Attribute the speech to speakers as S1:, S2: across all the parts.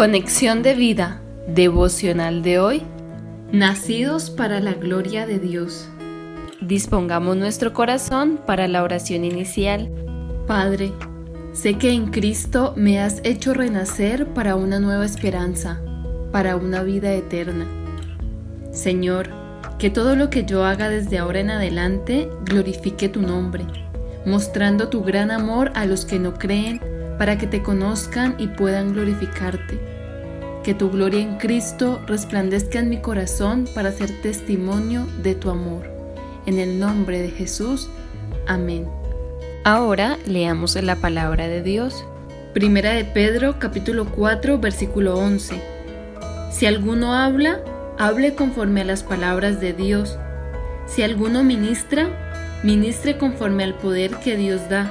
S1: Conexión de vida devocional de hoy. Nacidos para la gloria de Dios. Dispongamos nuestro corazón para la oración inicial. Padre, sé que en Cristo me has hecho renacer para una nueva esperanza, para una vida eterna. Señor, que todo lo que yo haga desde ahora en adelante glorifique tu nombre, mostrando tu gran amor a los que no creen para que te conozcan y puedan glorificarte. Que tu gloria en Cristo resplandezca en mi corazón para ser testimonio de tu amor. En el nombre de Jesús. Amén. Ahora leamos la palabra de Dios. Primera de Pedro capítulo 4 versículo 11. Si alguno habla, hable conforme a las palabras de Dios. Si alguno ministra, ministre conforme al poder que Dios da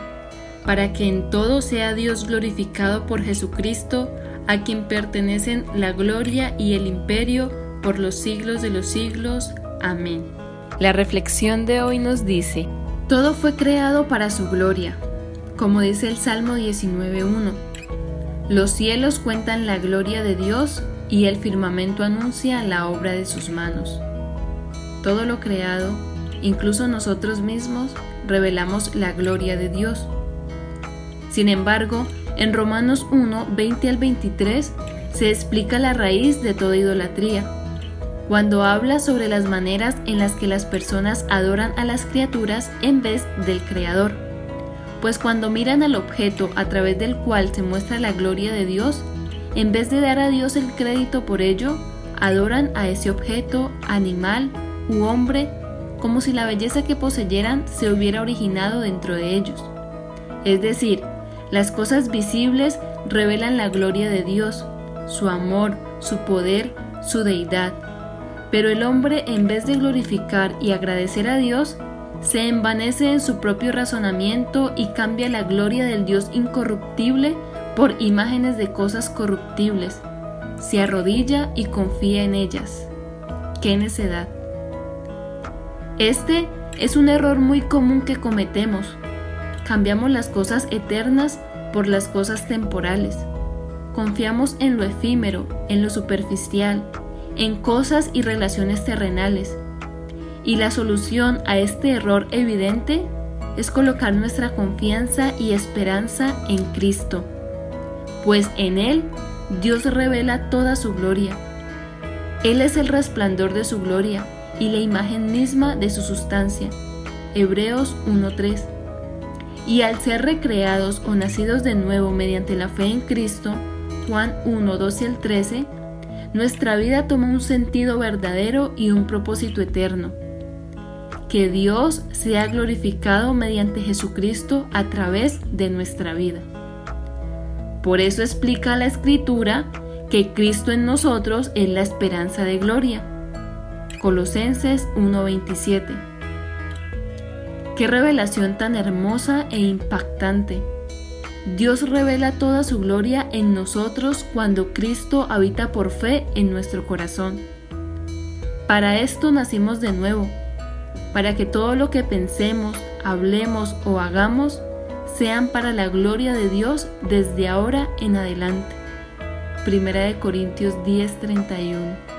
S1: para que en todo sea Dios glorificado por Jesucristo, a quien pertenecen la gloria y el imperio por los siglos de los siglos. Amén. La reflexión de hoy nos dice, todo fue creado para su gloria, como dice el Salmo 19.1. Los cielos cuentan la gloria de Dios y el firmamento anuncia la obra de sus manos. Todo lo creado, incluso nosotros mismos, revelamos la gloria de Dios. Sin embargo, en Romanos 1, 20 al 23 se explica la raíz de toda idolatría, cuando habla sobre las maneras en las que las personas adoran a las criaturas en vez del Creador. Pues cuando miran al objeto a través del cual se muestra la gloria de Dios, en vez de dar a Dios el crédito por ello, adoran a ese objeto, animal u hombre, como si la belleza que poseyeran se hubiera originado dentro de ellos. Es decir, las cosas visibles revelan la gloria de Dios, su amor, su poder, su deidad. Pero el hombre, en vez de glorificar y agradecer a Dios, se envanece en su propio razonamiento y cambia la gloria del Dios incorruptible por imágenes de cosas corruptibles. Se arrodilla y confía en ellas. ¡Qué necedad! Este es un error muy común que cometemos Cambiamos las cosas eternas por las cosas temporales. Confiamos en lo efímero, en lo superficial, en cosas y relaciones terrenales. Y la solución a este error evidente es colocar nuestra confianza y esperanza en Cristo, pues en Él Dios revela toda su gloria. Él es el resplandor de su gloria y la imagen misma de su sustancia. Hebreos 1.3 y al ser recreados o nacidos de nuevo mediante la fe en Cristo, Juan 1, 12 al 13, nuestra vida toma un sentido verdadero y un propósito eterno. Que Dios sea glorificado mediante Jesucristo a través de nuestra vida. Por eso explica la Escritura que Cristo en nosotros es la esperanza de gloria. Colosenses 1:27 Qué revelación tan hermosa e impactante. Dios revela toda su gloria en nosotros cuando Cristo habita por fe en nuestro corazón. Para esto nacimos de nuevo, para que todo lo que pensemos, hablemos o hagamos sean para la gloria de Dios desde ahora en adelante. Primera de Corintios 10:31